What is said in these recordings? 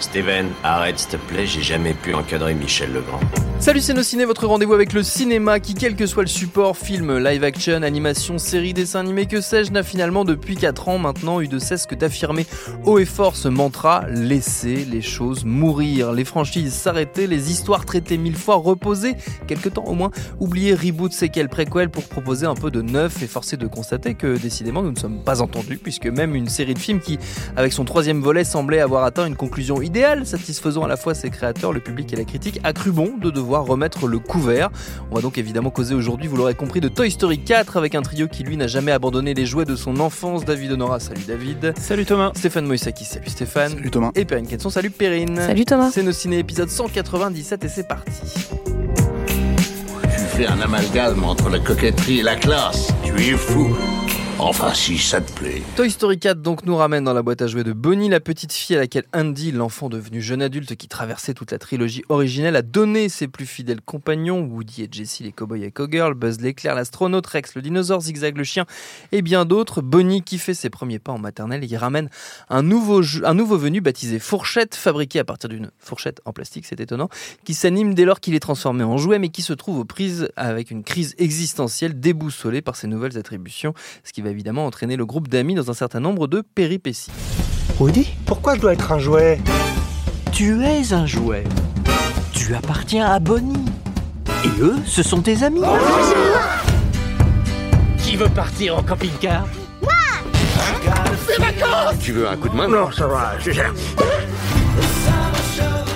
Steven, arrête s'il te plaît, j'ai jamais pu encadrer Michel Legrand. Salut c'est nos ciné, votre rendez-vous avec le cinéma qui, quel que soit le support, film, live action, animation, série, dessin animé, que sais-je, n'a finalement depuis 4 ans maintenant eu de cesse que d'affirmer haut et fort ce mantra laisser les choses mourir, les franchises s'arrêter, les histoires traitées mille fois, reposer, quelque temps au moins, oublier reboot, séquelles, préquel pour proposer un peu de neuf et forcer de constater que décidément nous ne sommes pas entendus puisque même une série de films qui, avec son troisième volet, semblait avoir atteint une conclusion idéale, satisfaisant à la fois ses créateurs, le public et la critique, a cru bon de devoir remettre le couvert. On va donc évidemment causer aujourd'hui, vous l'aurez compris, de Toy Story 4 avec un trio qui lui n'a jamais abandonné les jouets de son enfance. David Honora, salut David. Salut Thomas. Stéphane Moïsaki, salut Stéphane. Salut Thomas. Et Perrine Kenson, salut Perrine. Salut Thomas. C'est nos ciné épisode 197 et c'est parti. Tu fais un amalgame entre la coquetterie et la classe. Tu es fou. Enfin, si ça te plaît. Toy Story 4 donc nous ramène dans la boîte à jouets de Bonnie, la petite fille à laquelle Andy, l'enfant devenu jeune adulte qui traversait toute la trilogie originelle, a donné ses plus fidèles compagnons, Woody et Jessie les cowboys et cowgirls, Buzz l'éclair, l'astronaute, Rex le dinosaure, Zigzag le chien et bien d'autres. Bonnie qui fait ses premiers pas en maternelle et ramène un nouveau, un nouveau venu baptisé Fourchette, fabriqué à partir d'une fourchette en plastique, c'est étonnant, qui s'anime dès lors qu'il est transformé en jouet mais qui se trouve aux prises avec une crise existentielle déboussolée par ses nouvelles attributions, ce qui va évidemment entraîner le groupe d'amis dans un certain nombre de péripéties. Woody, pourquoi je dois être un jouet? Tu es un jouet. Tu appartiens à Bonnie. Et eux, ce sont tes amis. Qui veut partir en camping-car? Tu veux un coup de main? Non, ça va, je gère.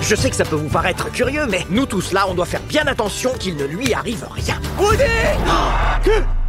Je sais que ça peut vous paraître curieux, mais nous tous là, on doit faire bien attention qu'il ne lui arrive rien. Woody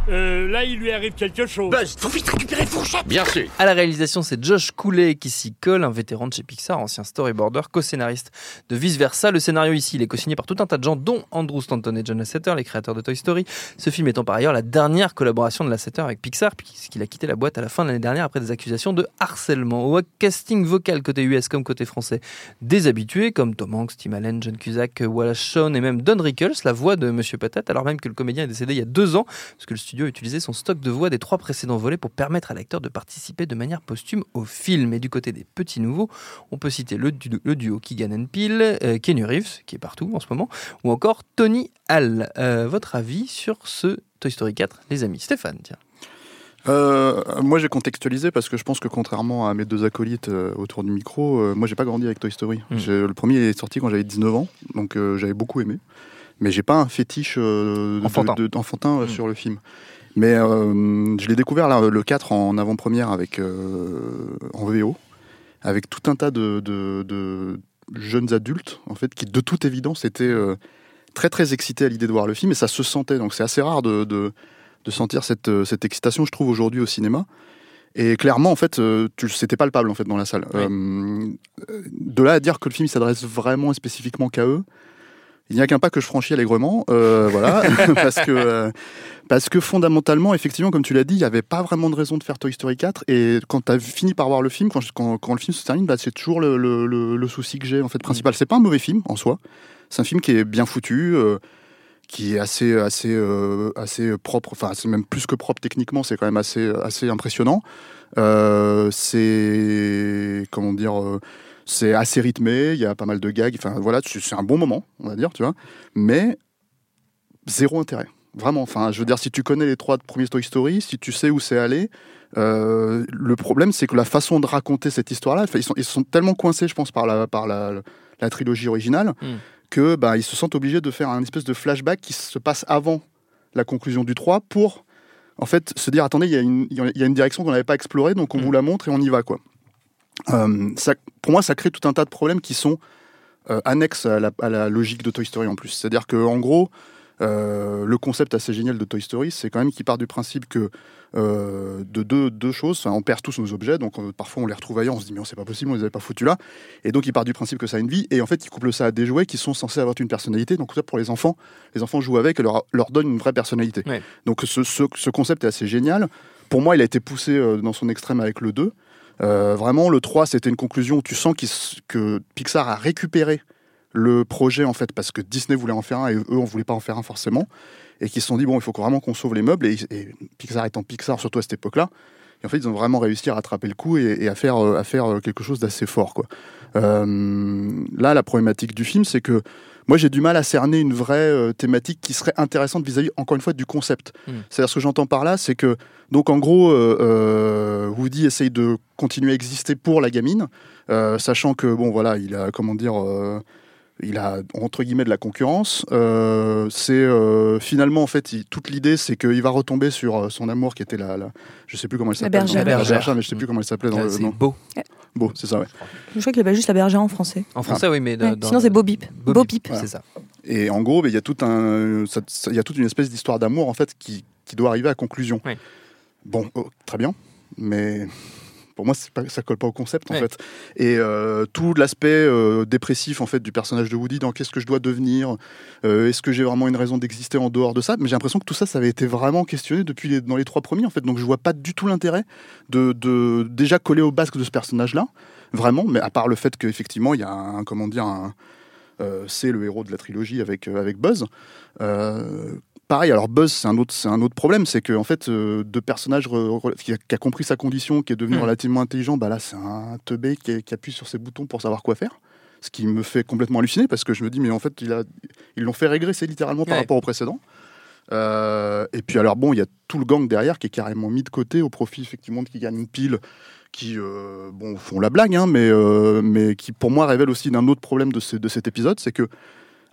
Euh, là, il lui arrive quelque chose. Buzz, faut vite récupérer Fourchette Bien sûr. À la réalisation, c'est Josh Cooley qui s'y colle, un vétéran de chez Pixar, ancien storyboarder, co-scénariste de Vice Versa. Le scénario ici, il est co-signé par tout un tas de gens, dont Andrew Stanton et John Lasseter, les créateurs de Toy Story. Ce film étant par ailleurs la dernière collaboration de Lasseter avec Pixar, puisqu'il a quitté la boîte à la fin de l'année dernière après des accusations de harcèlement. Au casting vocal côté US comme côté français, des habitués comme Tom Hanks, Tim Allen, John Cusack, Wallace Shawn et même Don Rickles, la voix de Monsieur Patate, alors même que le comédien est décédé il y a deux ans, parce que le studio a utilisé son stock de voix des trois précédents volets pour permettre à l'acteur de participer de manière posthume au film. Et du côté des petits nouveaux, on peut citer le, du- le duo Keegan and Peele, euh, Kenny Reeves, qui est partout en ce moment, ou encore Tony Hall. Euh, votre avis sur ce Toy Story 4, les amis? Stéphane, tiens. Euh, moi, j'ai contextualisé parce que je pense que contrairement à mes deux acolytes euh, autour du micro, euh, moi, j'ai pas grandi avec Toy Story. Mm. J'ai- Le premier est sorti quand j'avais 19 ans, donc j'avais beaucoup aimé. Mais j'ai pas un fétiche euh, Enfantin. de- euh, Mm. sur le film. Mais euh, je l'ai découvert là, le 4 en avant-première avec euh, en VO, avec tout un tas de, de- de jeunes adultes en fait qui, de toute évidence, étaient euh, très très excités à l'idée de voir le film et ça se sentait. Donc c'est assez rare de, de, de sentir cette, cette excitation, je trouve, aujourd'hui au cinéma. Et clairement, en fait, euh, c'était palpable en fait dans la salle. Oui. Euh, de là à dire que le film s'adresse vraiment et spécifiquement qu'à eux, il n'y a qu'un pas que je franchis allègrement, euh, voilà, parce que euh, parce que fondamentalement, effectivement, comme tu l'as dit, il n'y avait pas vraiment de raison de faire Toy Story 4. Et quand tu as fini par voir le film, quand, quand, quand le film se termine, bah, c'est toujours le, le- le- le souci que j'ai en fait principal. C'est pas un mauvais film en soi. C'est un film qui est bien foutu. euh, qui est assez assez euh, assez propre enfin c'est même plus que propre techniquement c'est quand même assez assez impressionnant Euh, c'est comment dire c'est assez rythmé il y a pas mal de gags enfin voilà c'est un bon moment on va dire tu vois mais zéro intérêt vraiment enfin je veux dire si tu connais les trois premiers Toy Story si tu sais où c'est allé euh, le problème c'est que la façon de raconter cette histoire là ils sont ils sont tellement coincés je pense par la par la, la trilogie originale Mm. que bah, ils se sentent obligés de faire un espèce de flashback qui se passe avant la conclusion du 3 pour en fait se dire attendez il y, a une- il y a- il y a une direction qu'on n'avait pas explorée donc on Mm. vous la montre et on y va quoi. Euh, ça, pour moi ça crée tout un tas de problèmes qui sont euh, annexe à la, à la logique de Toy Story en plus. C'est-à-dire que en gros, euh, le concept assez génial de Toy Story, c'est quand même qu'il part du principe que euh, de deux, deux choses. Enfin, on perd tous nos objets, donc parfois on les retrouve ailleurs, on se dit mais c'est pas possible, on les avait pas foutus là. Et donc il part du principe que ça a une vie, et en fait il couple ça à des jouets qui sont censés avoir une personnalité. Donc ça pour les enfants, les enfants jouent avec et leur, leur donnent une vraie personnalité. Ouais. Donc ce, ce, ce concept est assez génial. Pour moi, il a été poussé dans son extrême avec le 2. Euh, vraiment, le 3, c'était une conclusion tu sens que Pixar a récupéré le projet en fait parce que Disney voulait en faire un et eux on voulait pas en faire un forcément. Et qui se sont dit bon il faut vraiment qu'on sauve les meubles. Et, et Pixar étant Pixar surtout à cette époque là et en fait ils ont vraiment réussi à rattraper le coup et, et à faire euh, à faire euh, quelque chose d'assez fort quoi Euh, là la problématique du film c'est que moi j'ai du mal à cerner une vraie euh, thématique qui serait intéressante vis-à-vis encore une fois du concept Mm. c'est-à-dire ce que j'entends par là c'est que donc en gros euh, Woody essaye de continuer à exister pour la gamine sachant que bon voilà il a comment dire il a entre guillemets de la concurrence. Euh, c'est euh, finalement en fait il- toute l'idée c'est qu'il va retomber sur euh, son amour qui était la, la je sais plus comment elle La s'appelle. bergère. La bergère. mais je sais plus comment elle s'appelait dans Ah, le nom. beau. Bon, c'est ça ouais. Je crois qu'il appelle juste la bergère en français. En français, oui, mais. dans- Ouais, dans- Sinon, c'est Bo Bip. Peep, Peep. C'est ça. Et en gros, il y a tout un, il y a toute une espèce d'histoire d'amour en fait qui, qui doit arriver à conclusion. Ouais. Bon, oh, très bien, mais pour moi, pas, ça colle pas au concept en Ouais. fait. Et euh, tout l'aspect euh, dépressif en fait du personnage de Woody dans qu'est-ce que je dois devenir, euh, est-ce que j'ai vraiment une raison d'exister en dehors de ça Mais j'ai l'impression que tout ça, ça avait été vraiment questionné depuis les, dans les trois premiers en fait. Donc je vois pas du tout l'intérêt de, de déjà coller au basque de ce personnage-là, vraiment. Mais à part le fait qu'effectivement, il y a un, comment dire, un, euh, c'est le héros de la trilogie avec, euh, avec Buzz. Euh, pareil, alors Buzz, c'est un autre, c'est un autre problème, c'est que en fait, euh, deux personnages qui, a, qui a compris sa condition, qui est devenu Hmm. relativement intelligent, bah là, c'est un teubé qui, qui appuie sur ses boutons pour savoir quoi faire. Ce qui me fait complètement halluciner parce que je me dis, mais en fait, il a, ils l'ont fait régresser littéralement par Ouais. rapport au précédent. Euh, et puis alors bon, il y a tout le gang derrière qui est carrément mis de côté au profit effectivement de qui gagne une pile, qui euh, bon font la blague, hein, mais euh, mais qui pour moi révèle aussi d'un autre problème de, ce- de cet épisode, c'est que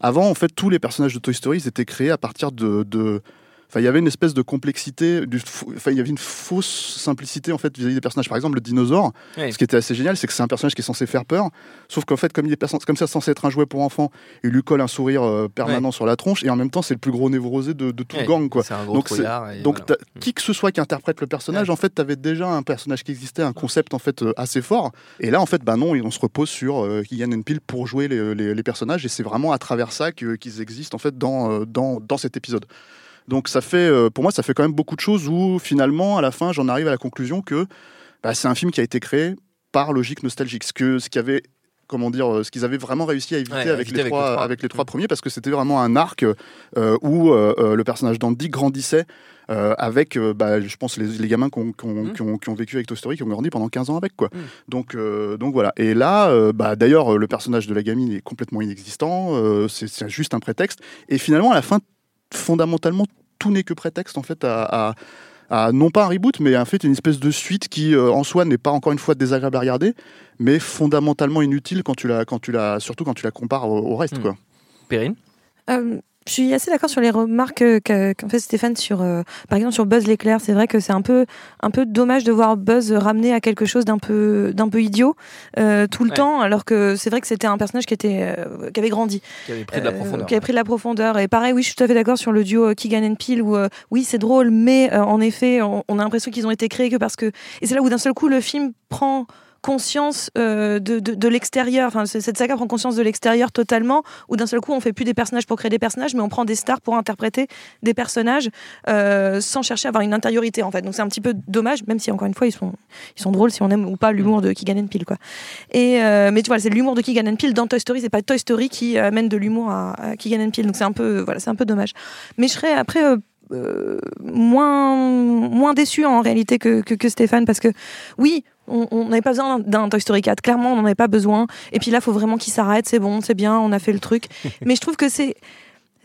avant en fait tous les personnages de Toy Story ils étaient créés à partir de, de Enfin, il y avait une espèce de complexité, du enfin, il y avait une fausse simplicité en fait vis-à-vis des personnages. Par exemple, le dinosaure, ce qui était assez génial, c'est que c'est un personnage qui est censé faire peur, sauf qu'en fait, comme il est comme ça censé être un jouet pour enfants, il lui colle un sourire euh, permanent sur la tronche, et en même temps, c'est le plus gros névrosé de, de tout le gang, quoi. Un gros Donc, Donc, voilà. t'as- qui que ce soit qui interprète le personnage, en fait, tu avais déjà un personnage qui existait, un concept en fait euh, assez fort. Et là, en fait, bah non, on se repose sur euh, Kylian Peel pour jouer les, les- les personnages, et c'est vraiment à travers ça qu'ils existent en fait dans, euh, dans, dans cet épisode. Donc, ça fait, euh, pour moi, ça fait quand même beaucoup de choses où finalement, à la fin, j'en arrive à la conclusion que bah, c'est un film qui a été créé par logique nostalgique, ce que ce qui avait comment dire, euh, ce qu'ils avaient vraiment réussi à éviter, Ouais, avec, éviter les avec trois, avec les trois premiers, parce que c'était vraiment un arc euh, où euh, le personnage d'Andy grandissait euh, avec, bah, je pense, les, les gamins qui ont, Mm. qui ont- vécu avec Toy Story, qui ont grandi pendant 15 ans avec. Quoi. Mm. Donc, donc voilà. Et là, bah, d'ailleurs, le personnage de la gamine est complètement inexistant, c'est juste un prétexte. Et finalement, à la fin, fondamentalement, tout n'est que prétexte en fait à, à- à non pas un reboot, mais en fait une espèce de suite qui euh, en soi n'est pas encore une fois désagréable à regarder, mais fondamentalement inutile quand tu la, quand tu la, surtout quand tu la compares au, au reste. Mm. Quoi. Perrine? Euh, je suis assez d'accord sur les remarques euh, qu'a fait Stéphane sur, euh, par exemple, sur Buzz l'éclair. C'est vrai que c'est un peu, un peu dommage de voir Buzz ramené à quelque chose d'un peu, d'un peu idiot euh, tout le Ouais. temps, alors que c'est vrai que c'était un personnage qui était, euh, qui avait grandi, qui avait pris de la profondeur. qui avait pris de la profondeur. Et pareil, oui, je suis tout à fait d'accord sur le duo Keegan and Peele où, oui, c'est drôle, mais en effet, on, on a l'impression qu'ils ont été créés que parce que, et c'est là où d'un seul coup le film prend conscience euh, de, de, l'extérieur, enfin, cette saga prend conscience de l'extérieur totalement, où d'un seul coup on fait plus des personnages pour créer des personnages, mais on prend des stars pour interpréter des personnages euh, sans chercher à avoir une intériorité en fait. Donc c'est un petit peu dommage, même si encore une fois ils sont, ils sont drôles si on aime ou pas l'humour de Keegan Peele quoi. Et euh, mais tu vois, c'est l'humour de Keegan Peele dans Toy Story, c'est pas Toy Story qui amène de l'humour à, à Keegan Peele, donc c'est un peu voilà, c'est un peu dommage. Mais je serais après moins moins déçu en réalité que, que Stéphane parce que oui on n'avait pas besoin d'un d'un Toy Story 4 clairement on n'en avait pas besoin. Et puis là faut vraiment qu'il s'arrête. C'est bon c'est bien on a fait le truc. Mais je trouve que c'est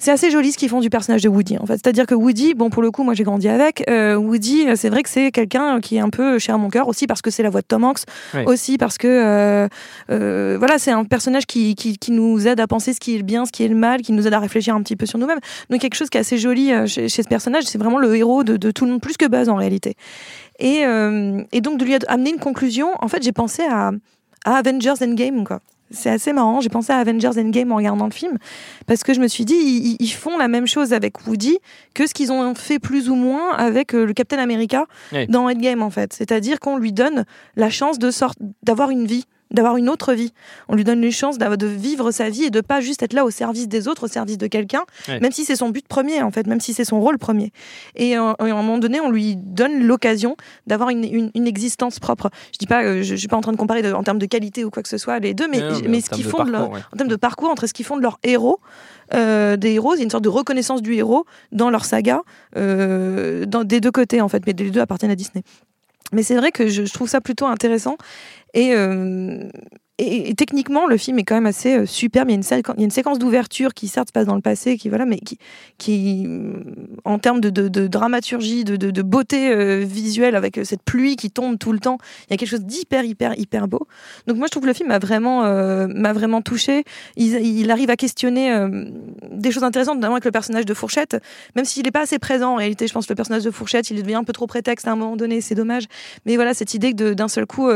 c'est assez joli ce qu'ils font du personnage de Woody en fait. C'est-à-dire que Woody bon pour le coup moi j'ai grandi avec euh, Woody c'est vrai que c'est quelqu'un qui est un peu cher à mon cœur aussi parce que c'est la voix de Tom Hanks aussi parce que euh, euh, voilà c'est un personnage qui, qui, qui nous aide à penser ce qui est le bien ce qui est le mal qui nous aide à réfléchir un petit peu sur nous-mêmes. Donc quelque chose qui est assez joli chez, chez ce personnage c'est vraiment le héros de, de tout le monde plus que Buzz en réalité. Et, euh, et donc de lui amener une conclusion en fait j'ai pensé à à Avengers Endgame, quoi. C'est assez marrant. J'ai pensé à Avengers Endgame en regardant le film parce que je me suis dit ils, ils font la même chose avec Woody que ce qu'ils ont fait plus ou moins avec euh, le Captain America Oui. dans Endgame en fait. C'est-à-dire qu'on lui donne la chance de sort d'avoir une vie d'avoir une autre vie. On lui donne une chance de vivre sa vie et de pas juste être là au service des autres, au service de quelqu'un, Ouais. même si c'est son but premier en fait, même si c'est son rôle premier. Et, euh, et à un moment donné, on lui donne l'occasion d'avoir une, une- une existence propre. Je dis pas, euh, je, je suis pas en train de comparer de- en termes de qualité ou quoi que ce soit les deux, mais, Non, mais ce qu'ils font de leur- ouais. en termes de parcours entre ce qu'ils font de leur héros, euh, des héros, il y a une sorte de reconnaissance du héros dans leur saga, dans, des deux côtés en fait, mais les deux appartiennent à Disney. Mais c'est vrai que je, trouve ça plutôt intéressant. Et, euh, et, et techniquement le film est quand même assez euh, superbe. Il y a une, y a une séquence d'ouverture qui certes se passe dans le passé, qui voilà, mais qui, qui euh, en termes de, de- de dramaturgie, de, de- beauté euh, visuelle avec euh, cette pluie qui tombe tout le temps, il y a quelque chose d'hyper hyper hyper beau. Donc moi je trouve que le film m'a vraiment euh, m'a vraiment touché. Il, il arrive à questionner euh, des choses intéressantes, notamment avec le personnage de Fourchette, même s'il n'est pas assez présent en réalité. Je pense que le personnage de Fourchette, il devient un peu trop prétexte à un moment donné, c'est dommage. Mais voilà, cette idée que d'un seul coup,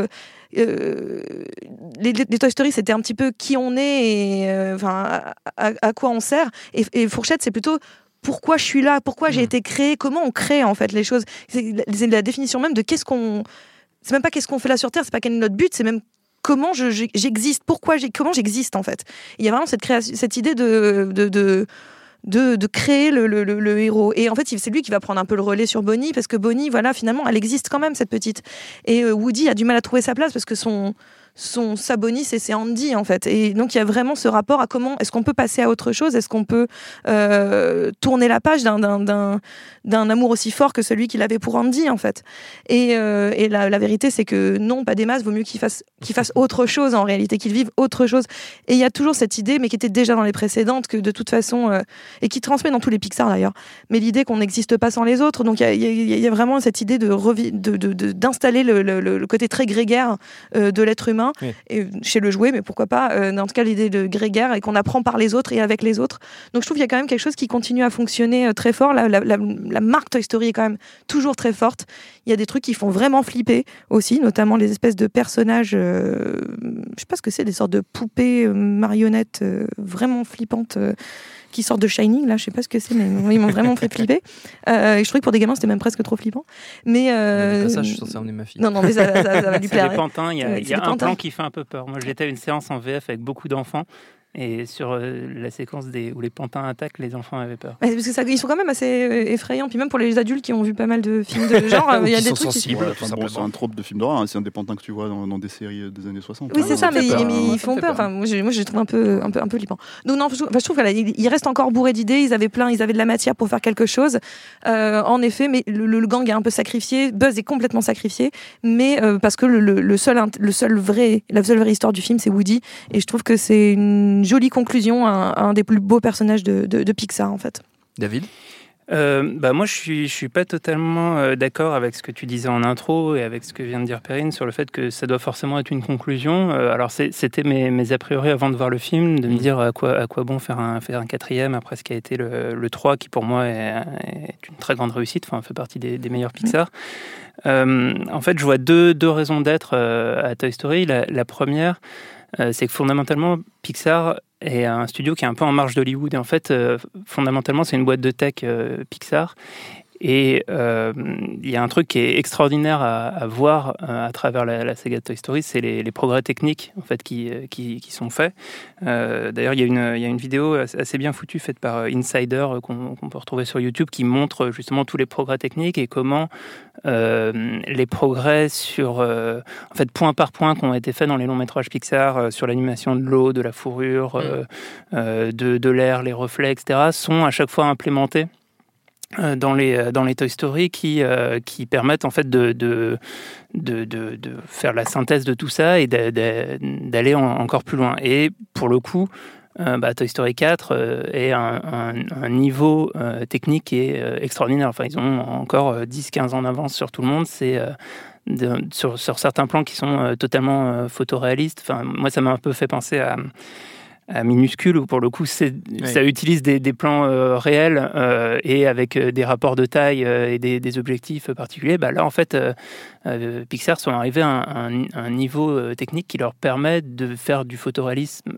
euh, les, Toy Story, c'était un petit peu qui on est et euh, enfin à, quoi on sert. Et, et Fourchette, c'est plutôt pourquoi je suis là, pourquoi j'ai été créé, comment on crée en fait les choses. C'est la, définition même de qu'est-ce qu'on. C'est même pas qu'est-ce qu'on fait là sur Terre, c'est pas quel est notre but, c'est même comment je- je- j'existe, pourquoi j'ai, comment j'existe en fait. Il y a vraiment cette création, cette idée de, de, de de, de créer le, le- le- le héros. Et en fait, c'est lui qui va prendre un peu le relais sur Bonnie, parce que Bonnie, voilà, finalement, elle existe quand même, cette petite. Et euh, Woody a du mal à trouver sa place, parce que son, son sa Bonnie, c'est Andy, en fait. Et donc, il y a vraiment ce rapport à comment est-ce qu'on peut passer à autre chose, est-ce qu'on peut euh, tourner la page d'un- amour aussi fort que celui qu'il avait pour Andy, en fait? Et, euh, et la, vérité, c'est que non, pas des masses, vaut mieux qu'il fasse, fasse autre chose, en réalité, qu'il vive autre chose. Et il y a toujours cette idée, mais qui était déjà dans les précédentes, que de toute façon, euh, et qui transmet dans tous les Pixar d'ailleurs, mais l'idée qu'on n'existe pas sans les autres. Donc il y a- vraiment cette idée revi- de- d'installer le, côté très grégaire de l'être humain Oui. et chez le jouet, mais pourquoi pas, euh, en tout cas l'idée de grégaire et qu'on apprend par les autres et avec les autres. Donc je trouve qu'il y a quand même quelque chose qui continue à fonctionner euh, très fort. La, la- la- la marque Toy Story est quand même toujours très forte. Il y a des trucs qui font vraiment flipper aussi, notamment les espèces de personnages, euh, je sais pas ce que c'est, des sortes de poupées euh, marionnettes vraiment flippantes. Euh, qui sortent de Shining, là, je sais pas ce que c'est, mais ils m'ont vraiment fait flipper. Euh, et je trouvais que pour des gamins, c'était même presque trop flippant. Mais. euh, Pas ça, je suis censé emmener ma fille. Non, non, mais ça, ça- ça va lui C'est plaire. des pantins, il y a, y un pantins. plan qui fait un peu peur. Moi, j'étais à une séance en VF avec beaucoup d'enfants et sur euh, la séquence des, où les pantins attaquent, les enfants avaient peur. Ouais, parce que ça, ils sont quand même assez euh, effrayants. Puis même pour les adultes qui ont vu pas mal de films de genre, euh, il y a Qui des sont trucs. qui- sensibles. Ouais, tout enfin, bon, c'est un trope de film d'horreur, hein, c'est un des pantins que tu vois dans, dans des séries des années 60. Oui, hein. c'est ça, mais, fait peur, mais hein. ils font peur. peur. Enfin, moi, je, moi, je les trouve un peu, un peu, un peu flippants. Donc, non, je, trouve- enfin, je trouve qu'ils restent encore bourrés d'idées. Ils avaient plein, ils avaient de la matière pour faire quelque chose. Euh, en effet, mais le, le gang est un peu sacrifié. Buzz est complètement sacrifié, mais euh, parce que le, le- le seul, le seul vrai, la seule vraie histoire du film, c'est Woody. Et je trouve que c'est une jolie conclusion à, à un des plus beaux personnages de, de- de Pixar, en fait. David Euh, bah moi, je suis, je suis pas totalement euh, d'accord avec ce que tu disais en intro et avec ce que vient de dire Perrine sur le fait que ça doit forcément être une conclusion. Euh, alors, c'était mes, mes a priori avant de voir le film, de me dire à quoi, à quoi bon faire un, faire un quatrième après ce qui a été le, le 3, qui pour moi est, est une très grande réussite, enfin, fait partie des, des meilleurs Pixar. Euh, en fait, je vois deux, deux raisons d'être euh, à Toy Story. La, la première, euh, c'est que fondamentalement, Pixar est un studio qui est un peu en marge d'Hollywood. Et en fait, euh, fondamentalement, c'est une boîte de tech euh, Pixar. Et euh, il y a un truc qui est extraordinaire à, à voir euh, à travers la, la saga Toy Story, c'est les, les progrès techniques en fait qui, euh, qui, qui sont faits. Euh, D'ailleurs, il y, a une- il y a une vidéo assez bien foutue faite par Insider qu'on peut retrouver sur YouTube qui montre justement tous les progrès techniques et comment euh, les progrès sur en fait point par point qui ont été faits dans les longs métrages Pixar sur l'animation de l'eau, de la fourrure, euh, de, de l'air, les reflets, etc. sont à chaque fois implémentés dans les euh, dans les Toy Story qui euh, qui permettent en fait de de, de, de- faire la synthèse de tout ça et d'a- d'a- d'aller en- encore plus loin et pour le coup euh, bah, Toy Story 4 euh, est un, niveau euh, technique qui est euh, extraordinaire. Enfin, ils ont encore euh, 10-15 ans d'avance sur tout le monde. C'est euh, sur, sur certains plans qui sont euh, totalement euh, photoréalistes. Enfin, moi, ça m'a un peu fait penser à minuscule où pour le coup c'est ça utilise des, des plans euh, réels euh, et avec euh, des rapports de taille euh, et des, des objectifs particuliers. Bah, là en fait euh, euh, Pixar sont arrivés à un, un- un niveau technique qui leur permet de faire du photoréalisme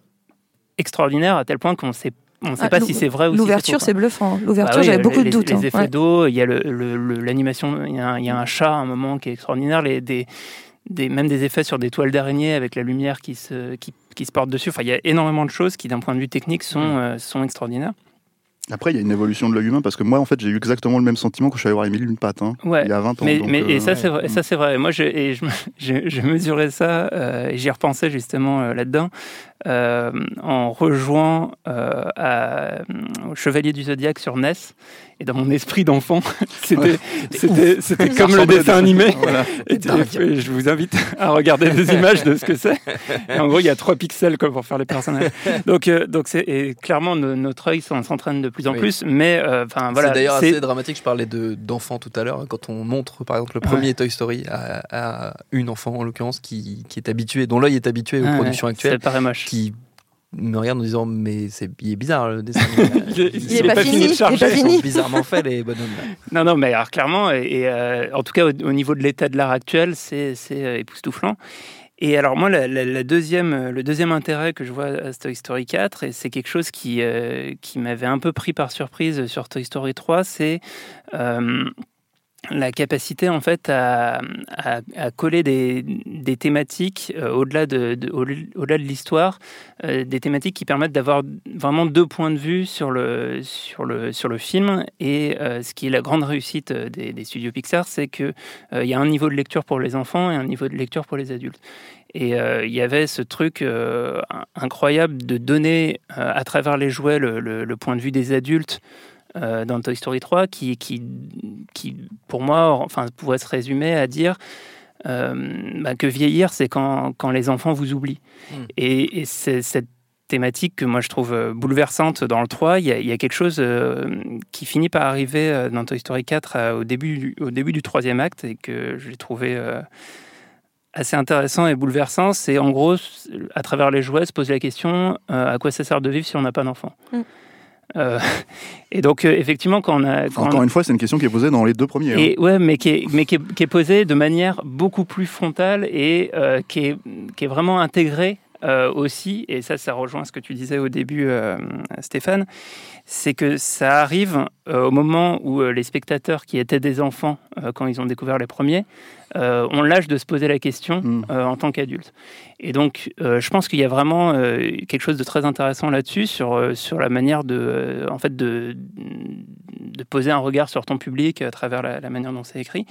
extraordinaire à tel point qu'on sait on ne sait Ah, pas si c'est vrai ou si L'ouverture, faux, c'est bluffant. L'ouverture, bah oui, j'avais beaucoup les- de doutes. Les, hein. effets Ouais. d'eau, il y a le- le- le- l'animation, il, y a un- il y a un chat à un moment qui est extraordinaire, les, des, des, même des effets sur des toiles d'araignée avec la lumière qui se, qui, qui se porte dessus. Enfin, il y a énormément de choses qui, d'un point de vue technique, sont, Mm. euh, sont extraordinaires. Après, il y a une évolution de l'œil humain parce que moi, en fait, j'ai eu exactement le même sentiment quand je suis allé voir Émile une patte, hein, Ouais. il y a 20 ans. Mais, donc, mais- et euh, ça, c'est vrai. et Ça, c'est vrai. Moi, je, et je, je, je mesurais ça euh, et j'y repensais justement euh, là-dedans euh, en rejoignant euh, à- au Chevalier du Zodiaque sur NES. Et dans mon esprit d'enfant, c'était Ça comme le dessin des- animé. Voilà. Et et je vous invite à regarder des images de ce que c'est. En gros, il y a trois pixels quoi, pour faire les personnages. Donc, euh, donc c'est et clairement no- notre œil s'en- s'entraîne de plus en Oui. plus. Mais enfin voilà, c'est d'ailleurs c'est- assez dramatique. Je parlais de d'enfants tout à l'heure quand on montre par exemple le premier Toy Story à, à une enfant en l'occurrence qui, qui est habituée, dont l'œil est habitué aux Ouais, productions ça actuelles, paraît moche. Qui me regarde en disant mais c'est il est bizarre le dessin. Il est- Il est pas fini, pas Ils sont bizarrement fait les bonhommes. Non, non, mais alors clairement, et, et, euh, en tout cas au, au niveau de l'état de l'art actuel, c'est c'est, euh, époustouflant. Et alors moi, la, la- la deuxième, euh, le deuxième intérêt que je vois à Toy Story 4, et c'est quelque chose qui, euh, qui m'avait un peu pris par surprise sur Toy Story 3, c'est la capacité en fait à, à- coller des, des thématiques euh, au-delà de, au- de l'histoire, euh, des thématiques qui permettent d'avoir vraiment deux points de vue sur le, sur le, sur le film. Et euh, ce qui est la grande réussite des, studios Pixar, c'est qu'il il y a un niveau de lecture pour les enfants et un niveau de lecture pour les adultes. Et il y avait ce truc incroyable de donner à travers les jouets le point de vue des adultes euh, dans Toy Story 3 qui, qui, qui, pour moi, enfin, pourrait se résumer à dire euh, bah, que vieillir, c'est quand, quand les enfants vous oublient. Mm. Et, et c'est cette thématique que moi je trouve euh, bouleversante dans le 3. Il y a, il y a quelque chose euh, qui finit par arriver euh, dans Toy Story 4 euh, au, début, du- au début du troisième acte et que j'ai trouvé euh, assez intéressant et bouleversant. C'est en gros, à travers les jouets, se poser la question euh, à quoi ça sert de vivre si on n'a pas d'enfant? Mm. Euh, et donc, euh, effectivement, quand on a. quand on- Encore une fois, c'est une question qui est posée dans les deux premiers. hein. et ouais, mais qui est, mais qui est, qui est posée de manière beaucoup plus frontale et euh, qui, est, qui est vraiment intégrée euh, aussi. Et ça, ça rejoint ce que tu disais au début, euh, Stéphane. C'est que ça arrive euh, au moment où les spectateurs qui étaient des enfants quand ils ont découvert les premiers ont l'âge de se poser la question Mm. euh, en tant qu'adultes. Et donc, je pense qu'il y a vraiment quelque chose de très intéressant là-dessus sur, sur la manière de, en fait, de, de poser un regard sur ton public à travers la, la manière dont c'est écrit.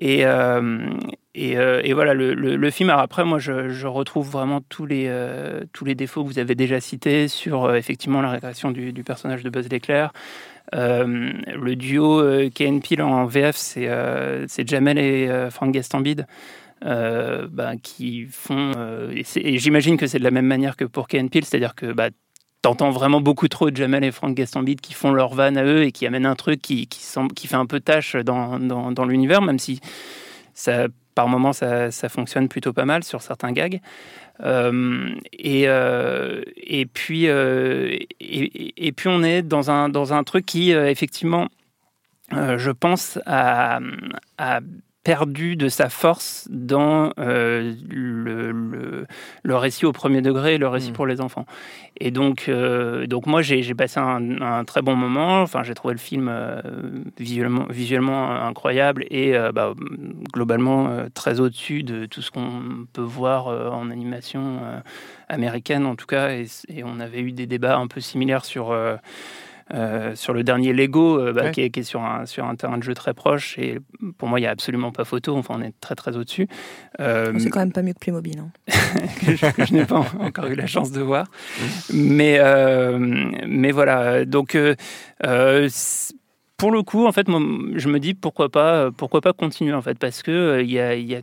Et, euh, euh, et voilà, le, le- film, alors après, moi, je, retrouve vraiment tous les, euh, tous les défauts que vous avez déjà cités sur, effectivement, la régression du, du personnage de Buzz l'éclair. Le duo Ken Peel en VF, c'est Jamel et Frank Gastambide. bah, qui font et, j'imagine que c'est de la même manière que pour Ken Peel, c'est-à-dire que bah, t'entends vraiment beaucoup trop de Jamel et Frank Gastambide qui font leur van à eux et qui amènent un truc qui, fait un peu tâche dans, l'univers, même si par moments ça, ça fonctionne plutôt pas mal sur certains gags. Euh, et, euh, euh, et, puis on est dans un, truc qui, effectivement, je pense, a, a perdu de sa force dans euh, le, le, le récit au premier degré, le récit Mm. pour les enfants. Et donc, euh, donc moi, j'ai passé un, un très bon moment. Enfin, j'ai trouvé le film euh, visuellement, visuellement incroyable et bah, globalement très au-dessus de tout ce qu'on peut voir en animation américaine, en tout cas. Et, et on avait eu des débats un peu similaires sur. Euh, sur le dernier Lego, euh, bah, Ouais. qui, est, qui est sur un, sur un terrain de jeu très proche. Et pour moi, il n'y a absolument pas photo. Enfin, on est très, très au-dessus. Euh, C'est quand même pas mieux que Playmobil. hein. que je, je n'ai pas encore eu la chance de voir. Mais, euh, mais voilà, donc pour le coup, en fait, moi, je me dis pourquoi pas, pourquoi pas continuer en fait, parce que euh, il y, a, il y a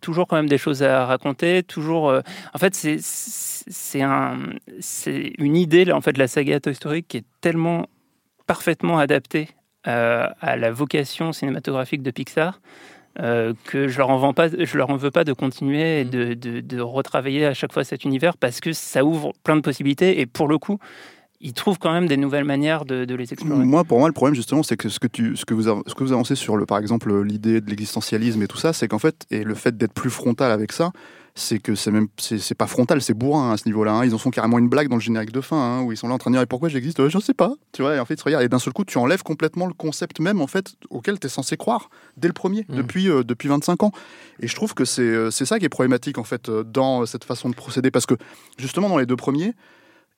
toujours quand même des choses à raconter, toujours. euh, en fait, c'est c'est un, c'est une idée là, en fait, de la saga Toy Story qui est tellement parfaitement adaptée euh, à la vocation cinématographique de Pixar. euh, que je leur en vends pas, je leur en veux pas de continuer et de, de, de retravailler à chaque fois cet univers parce que ça ouvre plein de possibilités et pour le coup, ils trouvent quand même des nouvelles manières de, de les explorer. Moi, pour moi, le problème justement, c'est que ce que tu, ce que vous, ce que vous avancez sur le, par exemple, l'idée de l'existentialisme et tout ça, c'est qu'en fait, et le fait d'être plus frontal avec ça, c'est que c'est même, c'est pas frontal, c'est bourrin hein, à ce niveau-là. hein. Ils en font carrément une blague dans le générique de fin, hein, où ils sont là en train de dire et pourquoi j'existe, Euh, je sais pas. Tu vois, et en fait, regardent et d'un seul coup, tu enlèves complètement le concept même en fait auquel tu es censé croire dès le premier, Mhm. depuis euh, depuis 25 ans. Et je trouve que c'est euh, c'est ça qui est problématique en fait euh, dans cette façon de procéder, parce que justement dans les deux premiers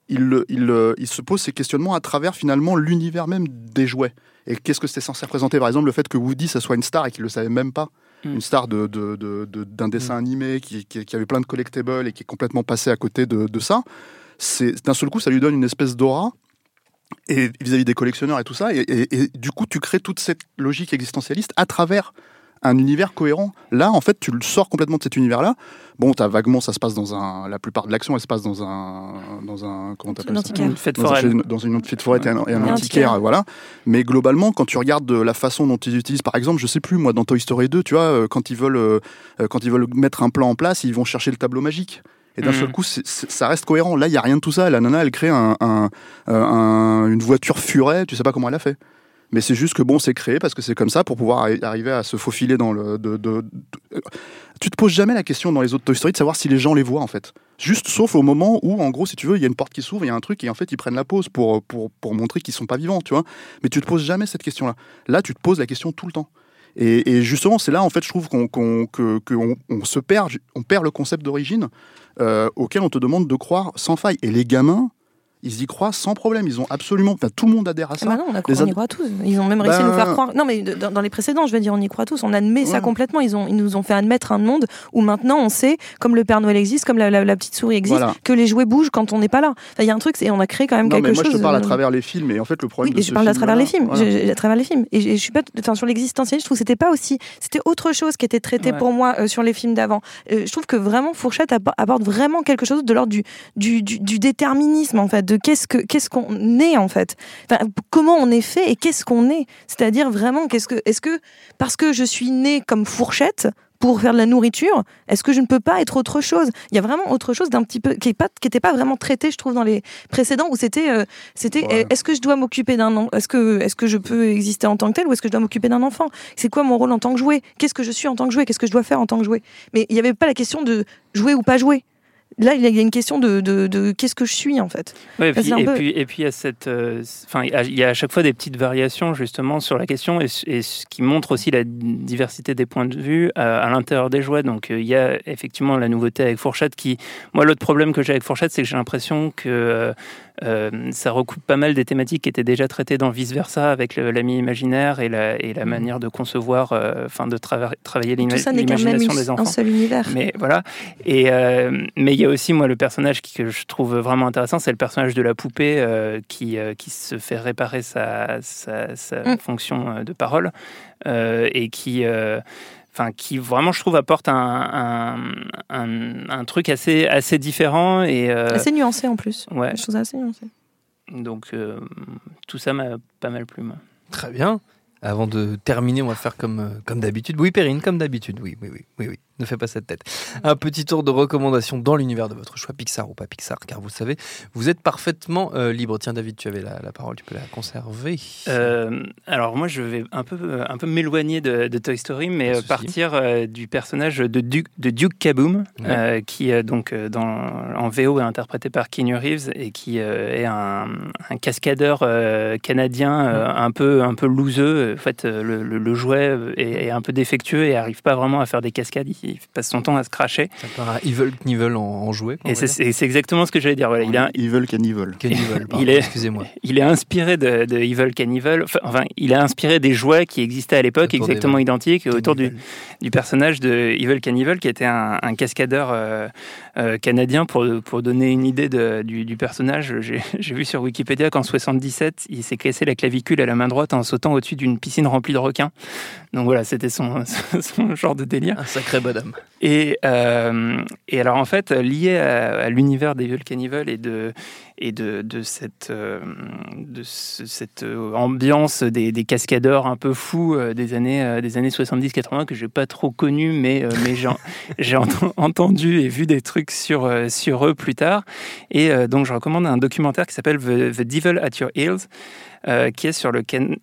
il, le- il, il se pose ces questionnements à travers finalement l'univers même des jouets. Et qu'est-ce que c'était censé représenter? Par exemple, le fait que Woody, ça soit une star et qu'il ne le savait même pas. Mm. Une star de, de- de- de- d'un dessin animé qui, qui- qui avait plein de collectibles et qui est complètement passé à côté de, ça. C'est, d'un seul coup, ça lui donne une espèce d'aura. Et vis-à-vis des collectionneurs et tout ça. Et, et- et du coup, tu crées toute cette logique existentialiste à travers un univers cohérent. Là, en fait, tu le sors complètement de cet univers-là. Bon, t'as vaguement, ça se passe dans un. La plupart de l'action, elle se passe dans un. Dans un comment t'appelles ça? Antiquaire. Une fête dans, foraine. une, dans une fête forêt et un, et un Un antiquaire, antiquaire. voilà. Mais globalement, quand tu regardes euh, la façon dont ils utilisent, par exemple, je sais plus, moi, dans Toy Story 2, tu vois, euh, quand ils veulent, euh, quand ils veulent mettre un plan en place, ils vont chercher le tableau magique. Et d'un Mhm. seul coup, ça reste cohérent. Là, il y a rien de tout ça. La nana, elle crée un, un- un- une voiture furet. Tu sais pas comment elle a fait. Mais c'est juste que bon, c'est créé parce que c'est comme ça pour pouvoir arri- arriver à se faufiler dans le. de- de- Tu te poses jamais la question dans les autres Toy Story de savoir si les gens les voient en fait. Juste sauf au moment où, en gros, si tu veux, il y a une porte qui s'ouvre, il y a un truc et en fait ils prennent la pause pour, pour, pour montrer qu'ils sont pas vivants, tu vois. Mais tu te poses jamais cette question-là. Là, tu te poses la question tout le temps. Et, justement, c'est là en fait, je trouve qu'on on se perd, on perd le concept d'origine euh, auquel on te demande de croire sans faille. Et les gamins, ils y croient sans problème. Ils ont absolument, enfin, tout le monde adhère à Ah ça. bah non, on, a, y croit tous. Ils ont même réussi à nous Ben- faire croire. Non, mais dans, dans les précédents, je veux dire, on y croit tous. On admet ça complètement. Ils, ont, ils nous ont fait admettre un monde où maintenant on sait, comme le Père Noël existe, comme la, la- la petite souris existe, Voilà. que les jouets bougent quand on n'est pas là. Enfin, Il y a un truc, c'est on a créé quand même Non, quelque mais moi chose. je te parle à euh, travers les films. Et en fait, le problème Oui, de et je ce parle à travers les films. Je- à travers les films. Et je, je suis pas, enfin, sur l'existentiel, je trouve que c'était pas aussi, c'était autre chose qui était traité Ouais. pour moi euh, sur les films d'avant. Euh, je trouve que vraiment Fourchette aborde vraiment quelque chose de l'ordre du, du, du, du déterminisme en fait, de qu'est-ce que qu'est-ce qu'on est en fait. Enfin, comment on est fait et qu'est-ce qu'on est. C'est-à-dire vraiment qu'est-ce que, est-ce que parce que je suis né comme Fourchette pour faire de la nourriture, est-ce que je ne peux pas être autre chose? Il y a vraiment autre chose d'un petit peu qui est pas qui était pas vraiment traité, je trouve, dans les précédents où c'était euh, c'était Ouais. est-ce que je dois m'occuper d'un est-ce que est-ce que je peux exister en tant que tel ou est-ce que je dois m'occuper d'un enfant? C'est quoi mon rôle en tant que jouet? Qu'est-ce que je suis en tant que jouet? Qu'est-ce que je dois faire en tant que jouet? Mais il n'y avait pas la question de jouer ou pas jouer. Là, il y a une question de, de, de qu'est-ce que je suis en fait. Ouais, et, puis, c'est un et, peu- puis, et puis il y a cette, euh, enfin, il y a- il y a à chaque fois des petites variations justement sur la question et, et ce qui montre aussi la diversité des points de vue euh, à l'intérieur des jouets. Donc euh, il y a effectivement la nouveauté avec Fourchette qui, moi l'autre problème que j'ai avec Fourchette, c'est que j'ai l'impression que euh, ça recoupe pas mal des thématiques qui étaient déjà traitées dans Vice Versa avec l'ami imaginaire et la, et la manière de concevoir, euh, enfin de trava- travailler Tout l'ima- ça n'est qu'un même l'imagination des un enfants. seul univers. Mais voilà. Et euh, mais il y a aussi moi le personnage qui, que je trouve vraiment intéressant, c'est le personnage de la poupée qui qui se fait réparer sa sa, sa Mm. fonction de parole et qui Enfin, qui vraiment, je trouve, apporte un, un, un- un truc assez, assez différent. Et, euh, Assez nuancé en plus. ouais, Je trouve ça assez nuancé. donc euh, tout ça m'a pas mal plu. Moi. Très bien. Avant de terminer, on va faire comme, euh, comme d'habitude. Oui, Perrine, comme d'habitude. Oui, oui, oui, oui, oui. Ne fais pas cette tête. Un petit tour de recommandations dans l'univers de votre choix, Pixar ou pas Pixar, car vous savez, vous êtes parfaitement euh, libre. Tiens, David, tu avais la, la parole, tu peux la conserver. Euh, alors moi, je vais un peu, un peu m'éloigner de, de Toy Story, mais euh, partir euh, du personnage de Duke, de Duke Kaboom, Ouais. euh, qui euh, donc euh, dans, en VO est interprété par Keanu Reeves et qui euh, est un, un cascadeur euh, canadien euh, un peu, un peu louseux. En fait, euh, le, le- le jouet est, est un peu défectueux et arrive pas vraiment à faire des cascades. Il passe son temps à se cracher. Ça part à Evil Knievel en, en jouet. Et c'est exactement ce que j'allais dire. Voilà, il a, Evil Cannibal. Knievel, pardon, il est- excusez-moi. il est inspiré de, de Evil Cannibal. Enfin, Enfin, il a inspiré des jouets qui existaient à l'époque, exactement identiques, autour du, Knievel. du personnage de Evil Cannibal, qui était un, un cascadeur euh, euh, canadien. Pour, pour donner une idée de- du, du personnage, j'ai vu sur Wikipédia qu'en 77, il s'est cassé la clavicule à la main droite en sautant au-dessus d'une piscine remplie de requins. Donc voilà, c'était son, son genre de délire. Un sacré Et, euh, et alors en fait, lié à, à l'univers d'Evil Cannibal et de, et de, de cette, euh, de ce- cette euh, ambiance des, des cascadeurs un peu fous euh, des années, euh, des années 70-80 que j'ai pas trop connu, mais, euh, mais j'ai, j'ai ent- entendu et vu des trucs sur, euh, sur eux plus tard. Et euh, donc, je recommande un documentaire qui s'appelle The, The Devil at Your Heels. Euh, qui est sur le, Ken-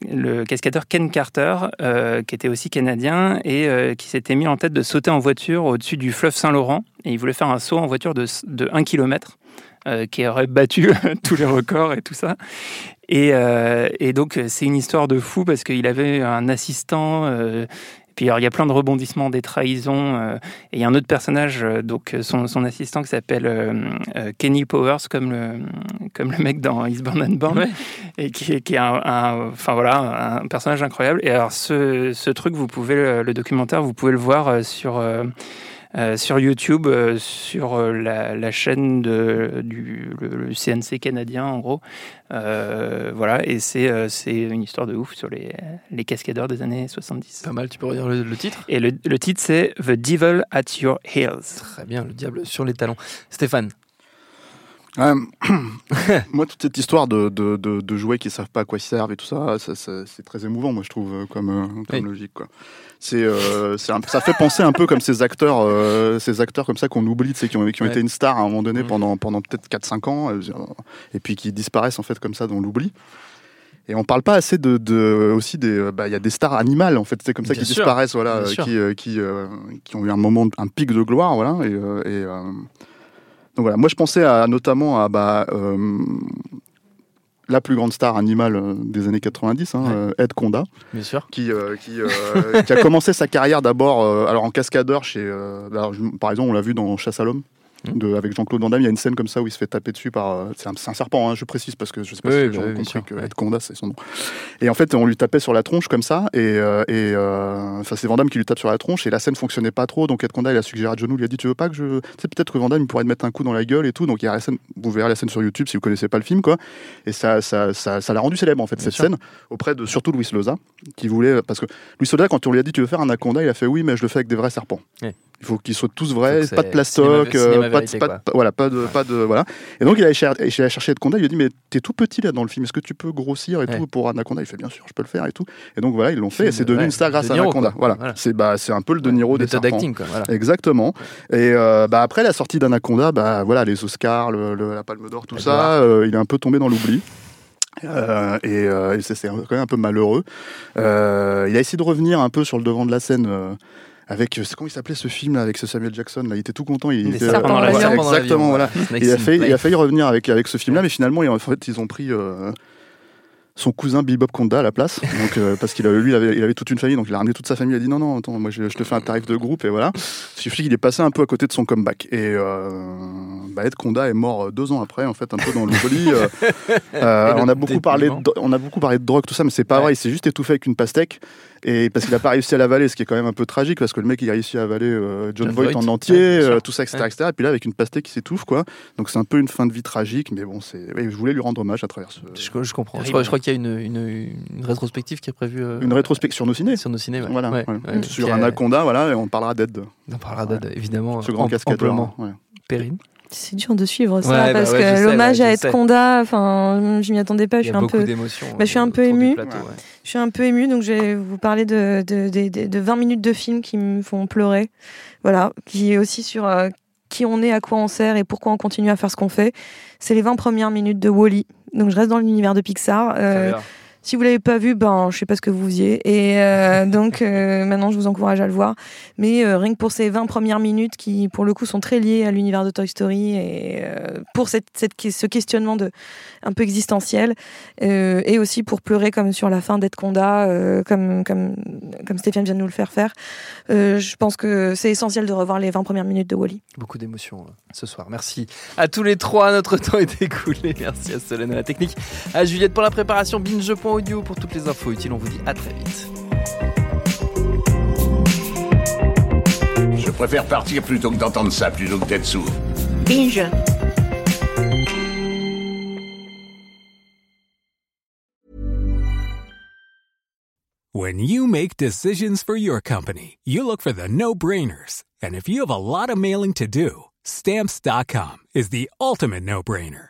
cascadeur Ken Carter, euh, qui était aussi canadien et euh, qui s'était mis en tête de sauter en voiture au-dessus du fleuve Saint-Laurent. Et il voulait faire un saut en voiture de, de 1 km, qui aurait battu tous les records et tout ça. Et, donc, c'est une histoire de fou parce qu'il avait un assistant. Puis alors, il y a plein de rebondissements, des trahisons. euh, et il y a un autre personnage, euh, donc son, son assistant qui s'appelle euh, euh, Kenny Powers, comme le, comme le mec dans Eastbound and Born, Ouais. et qui, est- qui est un, un- enfin voilà, un personnage incroyable. Et alors, ce, ce truc, vous pouvez le, le documentaire, vous pouvez le voir euh, sur. Euh, sur YouTube, euh, sur euh, la, la chaîne de, du le, le CNC canadien, en gros. Voilà, et c'est c'est une histoire de ouf sur les, les cascadeurs des années 70. Pas mal, tu peux redire le, le titre? Et le, le titre, c'est The Devil at Your Heels. Très bien, le diable sur les talons. Stéphane Ouais, moi, toute cette histoire de, de, de, de jouets qui savent pas à quoi ils servent et tout ça, ça, ça- c'est très émouvant, moi, je trouve, euh, comme, euh, comme Oui. logique. Quoi. C'est, euh, ça fait penser un peu comme ces acteurs, euh, ces acteurs comme ça qu'on oublie, qui ont, qui ont Ouais. été une star à un moment donné Mhm. pendant, pendant peut-être 4-5 ans, et puis qui disparaissent en fait comme ça dans l'oubli. Et on parle pas assez de, de aussi des, bah, il y a des stars animales en fait, c'est comme ça qui disparaissent, voilà, qui, qui, qui ont eu un moment, un pic de gloire, voilà, et, et, donc voilà, moi je pensais à, notamment à bah, euh, la plus grande star animale euh, des années 90, hein, Ouais. euh, Ed Conda, Bien sûr. qui, euh, qui, euh, qui a commencé sa carrière d'abord alors en cascadeur chez. alors, je- par exemple, on l'a vu dans Chasse à l'homme. Mm. De, avec Jean-Claude Van Damme, il y a une scène comme ça où il se fait taper dessus par. euh, c'est un, serpent, hein, je précise parce que je sais pas Oui, si les gens bah oui, ont compris que. Ed Conda c'est son nom. Et en fait, on lui tapait sur la tronche comme ça, et, euh, et euh, enfin, c'est Van Damme qui lui tape sur la tronche, et la scène fonctionnait pas trop, donc Ed Conda il a suggéré à John il a dit Tu veux pas que je. Tu sais, peut-être que Van Damme pourrait te mettre un coup dans la gueule et tout, donc il y a la scène, vous verrez la scène sur YouTube si vous connaissez pas le film, quoi. Et ça ça, ça, ça l'a rendu célèbre en fait, Bien cette sûr. scène, auprès de surtout Louis Loza, qui voulait. Parce que Louis Loza, quand on lui a dit Tu veux faire un anaconda, il a fait Oui, mais je le fais avec des vrais serpents. Ouais. Il faut qu'ils soient tous vrais, pas de plastoc, cinéma- cinéma pas, de, pas, voilà, pas de, pas de, voilà. Et donc il a cher- il a cherché Ed Conda, il lui a dit mais t'es tout petit là dans le film, est-ce que tu peux grossir et Ouais. tout pour Anaconda? Il fait bien sûr, je peux le faire et tout. Et donc voilà, ils l'ont fait et c'est devenu de- une star grâce à Anaconda. quoi. Voilà, c'est bah c'est un peu le De Niro des serpents. d'acting, quoi. Voilà. Exactement. Et euh, bah, après la sortie d'Anaconda, bah voilà les Oscars, le- le- la Palme d'Or, tout ça, euh, il est un peu tombé dans l'oubli. Euh, et euh, et c'est c'est quand même un peu malheureux. Euh, il a essayé de revenir un peu sur le devant de la scène. Euh, avec, c'est comment il s'appelait ce film là, avec ce Samuel Jackson là, il était tout content. Il était, serpents l'avion, exactement, voilà. Il a, in failli, il a failli revenir avec, avec ce film-là, mais finalement, ils- en fait, ils ont pris euh, son cousin Bebop Conda à la place. Donc, euh, parce qu'il avait, lui, il avait, il avait toute une famille, donc il a ramené toute sa famille. Il a dit non, non, attends, moi je, je te fais un tarif de groupe, et voilà. Il suffit qu'il est passé un peu à côté de son comeback. Et euh, bah, Ed Conda est mort euh, deux ans après, en fait, un peu dans l'oubli. Euh, euh, on, a beaucoup parlé de, on a beaucoup parlé de drogue, tout ça, mais c'est pas Ouais. vrai. Il s'est juste étouffé avec une pastèque. Et parce qu'il n'a pas réussi à l'avaler, ce qui est quand même un peu tragique, parce que le mec il a réussi à avaler euh, John, John Voight, Voight. en entier, Ouais, euh, tout ça, etc., Ouais. etc. Et puis là, avec une pastèque qui s'étouffe, quoi. Donc c'est un peu une fin de vie tragique, mais bon, c'est. ouais, je voulais lui rendre hommage à travers ce. Je, je comprends. Je crois, qu'il y a une, une, une rétrospective qui est prévue euh, Une rétrospective sur nos ciné. sur nos ciné. ouais. Voilà, Ouais, ouais. ouais, sur Anaconda, voilà, et on parlera d'Ed, On parlera d'Ed, évidemment. ce grand cascadeur. amplement. C'est dur de suivre ça Ouais, bah parce ouais, que l'hommage ouais, à Ed. Conda, enfin, je m'y attendais pas. Il Je suis a un peu. Bah, je suis un euh, peu ouais. je suis un peu émue, donc je vais vous parler de, de, de, de- de 20 minutes de film qui me font pleurer. Voilà, qui est aussi sur euh, qui on est, à quoi on sert et pourquoi on continue à faire ce qu'on fait. C'est les 20 premières minutes de Wally. Donc je reste dans l'univers de Pixar. Euh. Si vous l'avez pas vu, ben je sais pas ce que vous faisiez. Et euh, donc euh, maintenant je vous encourage à le voir. Mais euh, rien que pour ces 20 premières minutes qui pour le coup sont très liées à l'univers de Toy Story et pour cette, cette, ce questionnement de un peu existentiel et aussi pour pleurer comme sur la fin d'Ed Conda euh, comme comme comme Stéphane vient de nous le faire faire. Je pense que c'est essentiel de revoir les 20 premières minutes de Wally. Beaucoup d'émotions ce soir. Merci à tous les trois. Notre temps est écoulé. Merci à Solène à la technique, à Juliette pour la préparation, binge.audio pour toutes les infos utiles. On vous dit à très vite. Je préfère partir plutôt que d'entendre ça, plutôt que d'être sourd. Binge. When you make decisions for your company, you look for the no brainers. And if you have a lot of mailing to do, stamps.com is the ultimate no brainer.